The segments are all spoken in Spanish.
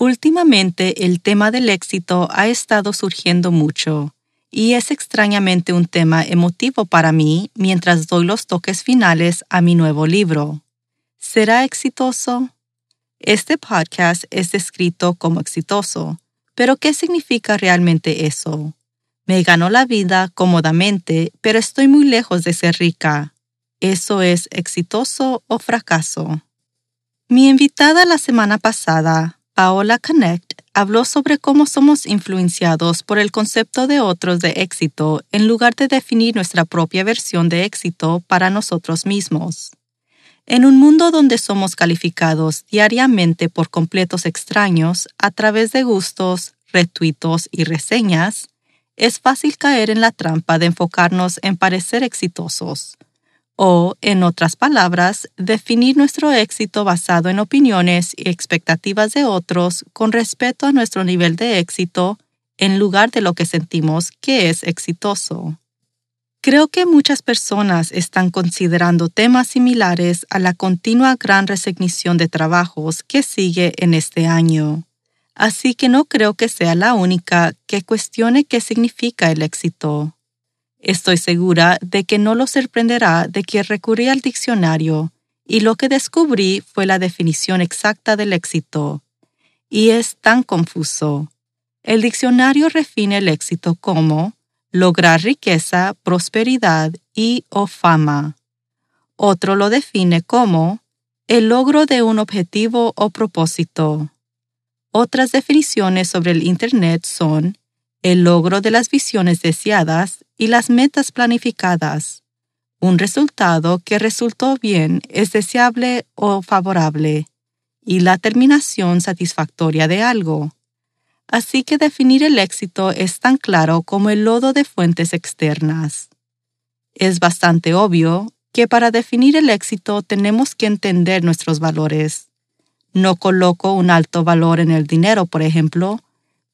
Últimamente el tema del éxito ha estado surgiendo mucho y es extrañamente un tema emotivo para mí mientras doy los toques finales a mi nuevo libro. ¿Será exitoso? Este podcast es descrito como exitoso, pero ¿qué significa realmente eso? Me ganó la vida cómodamente, pero estoy muy lejos de ser rica. ¿Eso es exitoso o fracaso? Mi invitada la semana pasada, Paola Connect habló sobre cómo somos influenciados por el concepto de otros de éxito en lugar de definir nuestra propia versión de éxito para nosotros mismos. En un mundo donde somos calificados diariamente por completos extraños a través de gustos, retuitos y reseñas, es fácil caer en la trampa de enfocarnos en parecer exitosos o, en otras palabras, definir nuestro éxito basado en opiniones y expectativas de otros con respecto a nuestro nivel de éxito en lugar de lo que sentimos que es exitoso. Creo que muchas personas están considerando temas similares a la continua gran resignición de trabajos que sigue en este año. Así que no creo que sea la única que cuestione qué significa el éxito. Estoy segura de que no lo sorprenderá de que recurrí al diccionario y lo que descubrí fue la definición exacta del éxito. Y es tan confuso. El diccionario define el éxito como lograr riqueza, prosperidad y o fama. Otro lo define como el logro de un objetivo o propósito. Otras definiciones sobre el Internet son el logro de las visiones deseadas y las metas planificadas. Un resultado que resultó bien es deseable o favorable, y la terminación satisfactoria de algo. Así que definir el éxito es tan claro como el lodo de fuentes externas. Es bastante obvio que para definir el éxito tenemos que entender nuestros valores. No coloco un alto valor en el dinero, por ejemplo,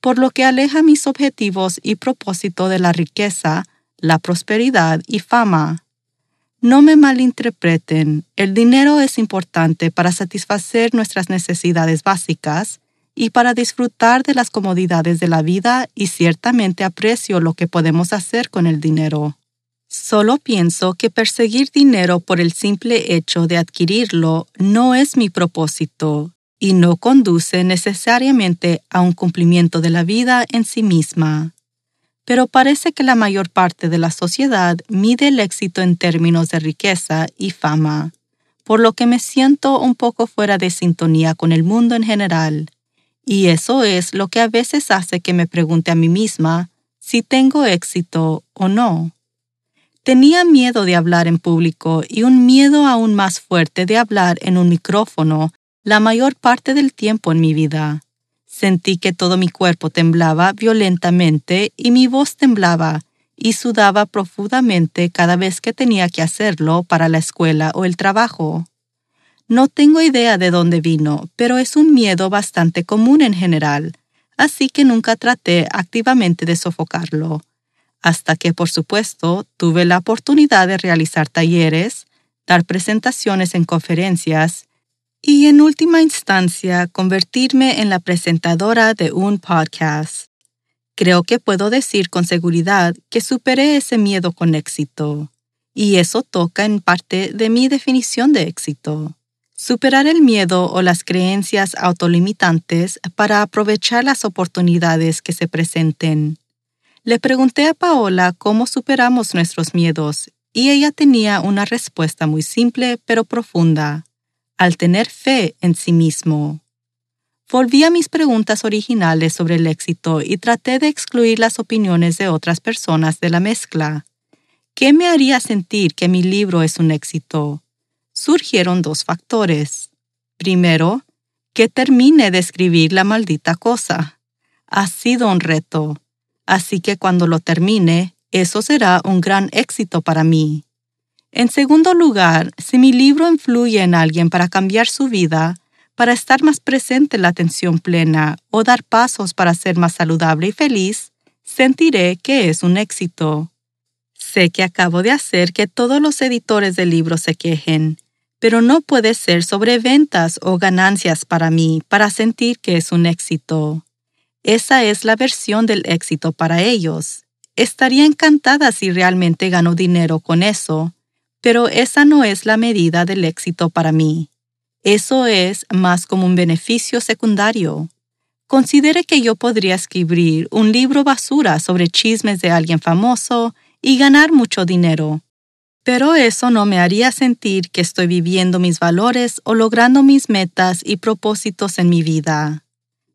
por lo que aleja mis objetivos y propósito de la riqueza, la prosperidad y fama. No me malinterpreten, el dinero es importante para satisfacer nuestras necesidades básicas y para disfrutar de las comodidades de la vida y ciertamente aprecio lo que podemos hacer con el dinero. Solo pienso que perseguir dinero por el simple hecho de adquirirlo no es mi propósito y no conduce necesariamente a un cumplimiento de la vida en sí misma. Pero parece que la mayor parte de la sociedad mide el éxito en términos de riqueza y fama, por lo que me siento un poco fuera de sintonía con el mundo en general. Y eso es lo que a veces hace que me pregunte a mí misma si tengo éxito o no. Tenía miedo de hablar en público y un miedo aún más fuerte de hablar en un micrófono la mayor parte del tiempo en mi vida. Sentí que todo mi cuerpo temblaba violentamente y mi voz temblaba y sudaba profundamente cada vez que tenía que hacerlo para la escuela o el trabajo. No tengo idea de dónde vino, pero es un miedo bastante común en general, así que nunca traté activamente de sofocarlo, hasta que, por supuesto, tuve la oportunidad de realizar talleres, dar presentaciones en conferencias y en última instancia convertirme en la presentadora de un podcast. Creo que puedo decir con seguridad que superé ese miedo con éxito, y eso toca en parte de mi definición de éxito. Superar el miedo o las creencias autolimitantes para aprovechar las oportunidades que se presenten. Le pregunté a Paola cómo superamos nuestros miedos y ella tenía una respuesta muy simple pero profunda, al tener fe en sí mismo. Volví a mis preguntas originales sobre el éxito y traté de excluir las opiniones de otras personas de la mezcla. ¿Qué me haría sentir que mi libro es un éxito? Surgieron dos factores. Primero, que termine de escribir la maldita cosa. Ha sido un reto, así que cuando lo termine, eso será un gran éxito para mí. En segundo lugar, si mi libro influye en alguien para cambiar su vida, para estar más presente en la atención plena o dar pasos para ser más saludable y feliz, sentiré que es un éxito. Sé que acabo de hacer que todos los editores de libros se quejen, pero no puede ser sobre ventas o ganancias para mí para sentir que es un éxito. Esa es la versión del éxito para ellos. Estaría encantada si realmente gano dinero con eso, pero esa no es la medida del éxito para mí. Eso es más como un beneficio secundario. Considere que yo podría escribir un libro basura sobre chismes de alguien famoso y ganar mucho dinero. Pero eso no me haría sentir que estoy viviendo mis valores o logrando mis metas y propósitos en mi vida.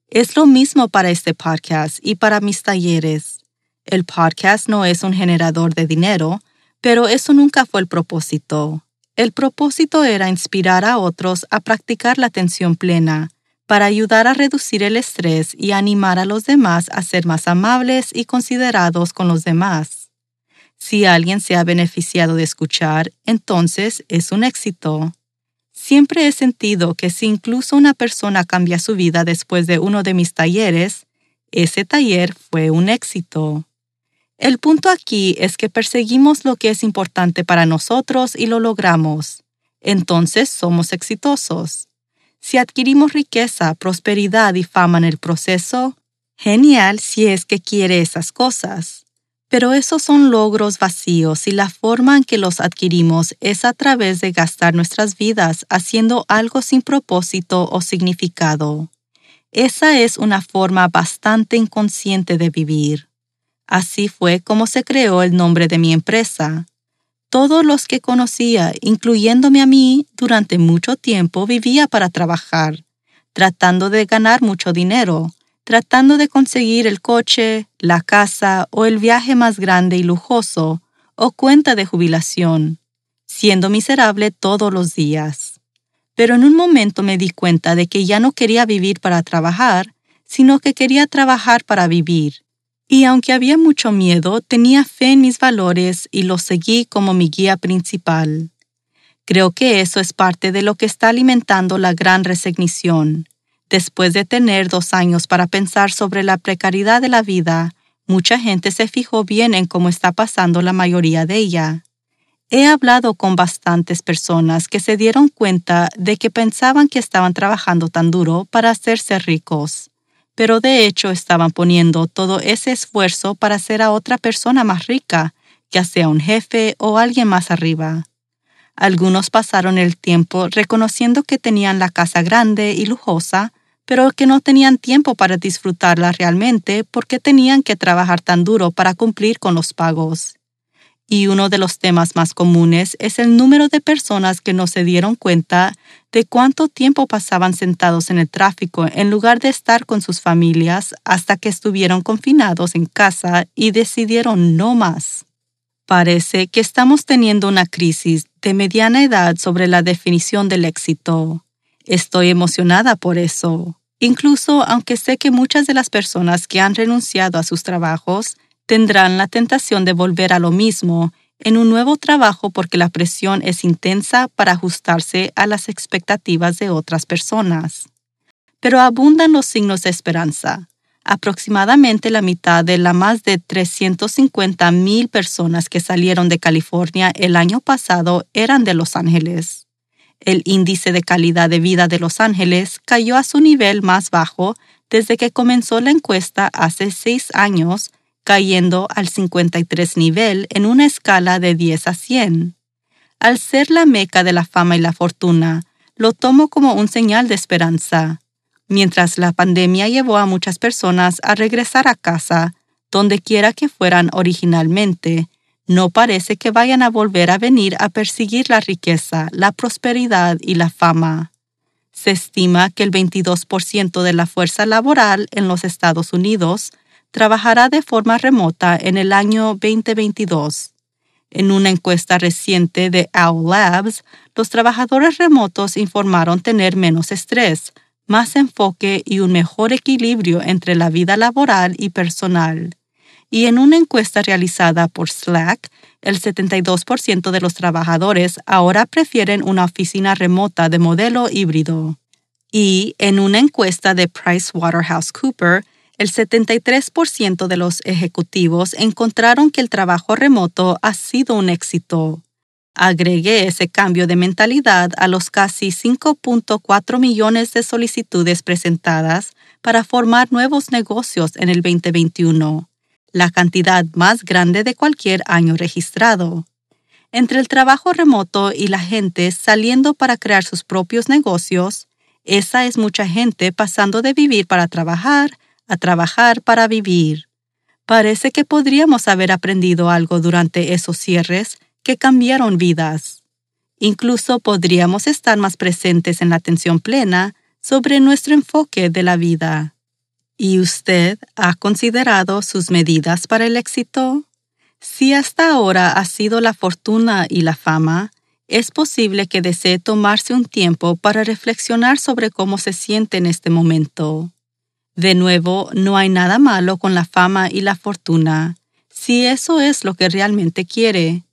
Es lo mismo para este podcast y para mis talleres. El podcast no es un generador de dinero, pero eso nunca fue el propósito. El propósito era inspirar a otros a practicar la atención plena, para ayudar a reducir el estrés y animar a los demás a ser más amables y considerados con los demás. Si alguien se ha beneficiado de escuchar, entonces es un éxito. Siempre he sentido que si incluso una persona cambia su vida después de uno de mis talleres, ese taller fue un éxito. El punto aquí es que perseguimos lo que es importante para nosotros y lo logramos. Entonces somos exitosos. Si adquirimos riqueza, prosperidad y fama en el proceso, genial si es que quiere esas cosas. Pero esos son logros vacíos y la forma en que los adquirimos es a través de gastar nuestras vidas haciendo algo sin propósito o significado. Esa es una forma bastante inconsciente de vivir. Así fue como se creó el nombre de mi empresa. Todos los que conocía, incluyéndome a mí, durante mucho tiempo vivía para trabajar, tratando de ganar mucho dinero, tratando de conseguir el coche, la casa o el viaje más grande y lujoso, o cuenta de jubilación, siendo miserable todos los días. Pero en un momento me di cuenta de que ya no quería vivir para trabajar, sino que quería trabajar para vivir, y aunque había mucho miedo, tenía fe en mis valores y los seguí como mi guía principal. Creo que eso es parte de lo que está alimentando la gran resignición. Después de tener dos años para pensar sobre la precariedad de la vida, mucha gente se fijó bien en cómo está pasando la mayoría de ella. He hablado con bastantes personas que se dieron cuenta de que pensaban que estaban trabajando tan duro para hacerse ricos pero de hecho estaban poniendo todo ese esfuerzo para hacer a otra persona más rica, ya sea un jefe o alguien más arriba. Algunos pasaron el tiempo reconociendo que tenían la casa grande y lujosa, pero que no tenían tiempo para disfrutarla realmente porque tenían que trabajar tan duro para cumplir con los pagos y uno de los temas más comunes es el número de personas que no se dieron cuenta de cuánto tiempo pasaban sentados en el tráfico en lugar de estar con sus familias hasta que estuvieron confinados en casa y decidieron no más. Parece que estamos teniendo una crisis de mediana edad sobre la definición del éxito. Estoy emocionada por eso, incluso aunque sé que muchas de las personas que han renunciado a sus trabajos tendrán la tentación de volver a lo mismo en un nuevo trabajo porque la presión es intensa para ajustarse a las expectativas de otras personas. Pero abundan los signos de esperanza. Aproximadamente la mitad de las más de 350 mil personas que salieron de California el año pasado eran de Los Ángeles. El índice de calidad de vida de Los Ángeles cayó a su nivel más bajo desde que comenzó la encuesta hace seis años cayendo al 53 nivel en una escala de 10 a 100. Al ser la meca de la fama y la fortuna, lo tomo como un señal de esperanza. Mientras la pandemia llevó a muchas personas a regresar a casa, donde quiera que fueran originalmente, no parece que vayan a volver a venir a perseguir la riqueza, la prosperidad y la fama. Se estima que el 22% de la fuerza laboral en los Estados Unidos trabajará de forma remota en el año 2022. En una encuesta reciente de Owl Labs, los trabajadores remotos informaron tener menos estrés, más enfoque y un mejor equilibrio entre la vida laboral y personal y en una encuesta realizada por Slack, el 72% de los trabajadores ahora prefieren una oficina remota de modelo híbrido. Y en una encuesta de PricewaterhouseCooper, el 73% de los ejecutivos encontraron que el trabajo remoto ha sido un éxito. Agregué ese cambio de mentalidad a los casi 5.4 millones de solicitudes presentadas para formar nuevos negocios en el 2021 la cantidad más grande de cualquier año registrado. Entre el trabajo remoto y la gente saliendo para crear sus propios negocios, esa es mucha gente pasando de vivir para trabajar a trabajar para vivir. Parece que podríamos haber aprendido algo durante esos cierres que cambiaron vidas. Incluso podríamos estar más presentes en la atención plena sobre nuestro enfoque de la vida. ¿Y usted ha considerado sus medidas para el éxito? Si hasta ahora ha sido la fortuna y la fama, es posible que desee tomarse un tiempo para reflexionar sobre cómo se siente en este momento. De nuevo, no hay nada malo con la fama y la fortuna, si eso es lo que realmente quiere,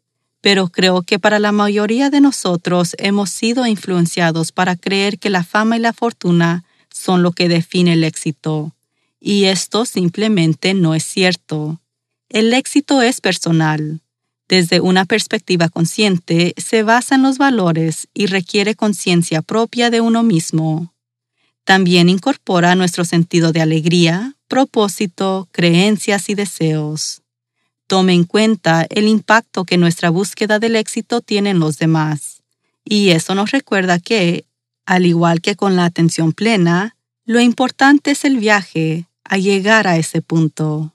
pero creo que para la mayoría de nosotros hemos sido influenciados para creer que la fama y la fortuna son lo que define el éxito y esto simplemente no es cierto. El éxito es personal. Desde una perspectiva consciente, se basa en los valores y requiere conciencia propia de uno mismo. También incorpora nuestro sentido de alegría, propósito, creencias y deseos. Tome en cuenta el impacto que nuestra búsqueda del éxito tiene en los demás. Y eso nos recuerda que, al igual que con la atención plena, lo importante es el viaje, a llegar a ese punto.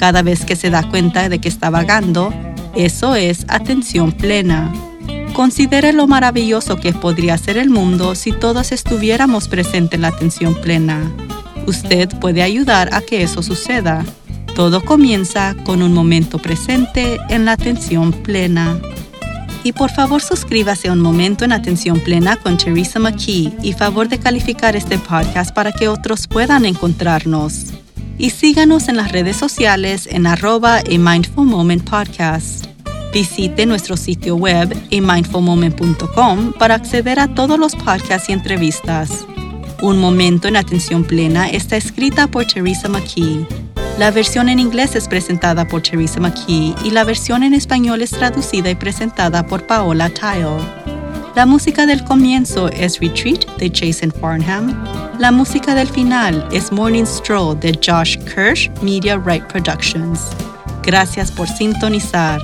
Cada vez que se da cuenta de que está vagando, eso es atención plena. Considere lo maravilloso que podría ser el mundo si todos estuviéramos presentes en la atención plena. Usted puede ayudar a que eso suceda. Todo comienza con un momento presente en la atención plena. Y por favor suscríbase a Un Momento en Atención Plena con Teresa McKee y favor de calificar este podcast para que otros puedan encontrarnos. Y síganos en las redes sociales en arroba a Mindful Moment Podcast. Visite nuestro sitio web amindfulmoment.com para acceder a todos los podcasts y entrevistas. Un Momento en Atención Plena está escrita por Teresa McKee. La versión en inglés es presentada por Teresa McKee y la versión en español es traducida y presentada por Paola Tile. La música del comienzo es Retreat de Jason Farnham. La música del final es Morning Stroll de Josh Kirsch Media Right Productions. Gracias por sintonizar.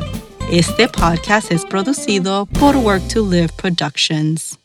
Este podcast es producido por Work to Live Productions.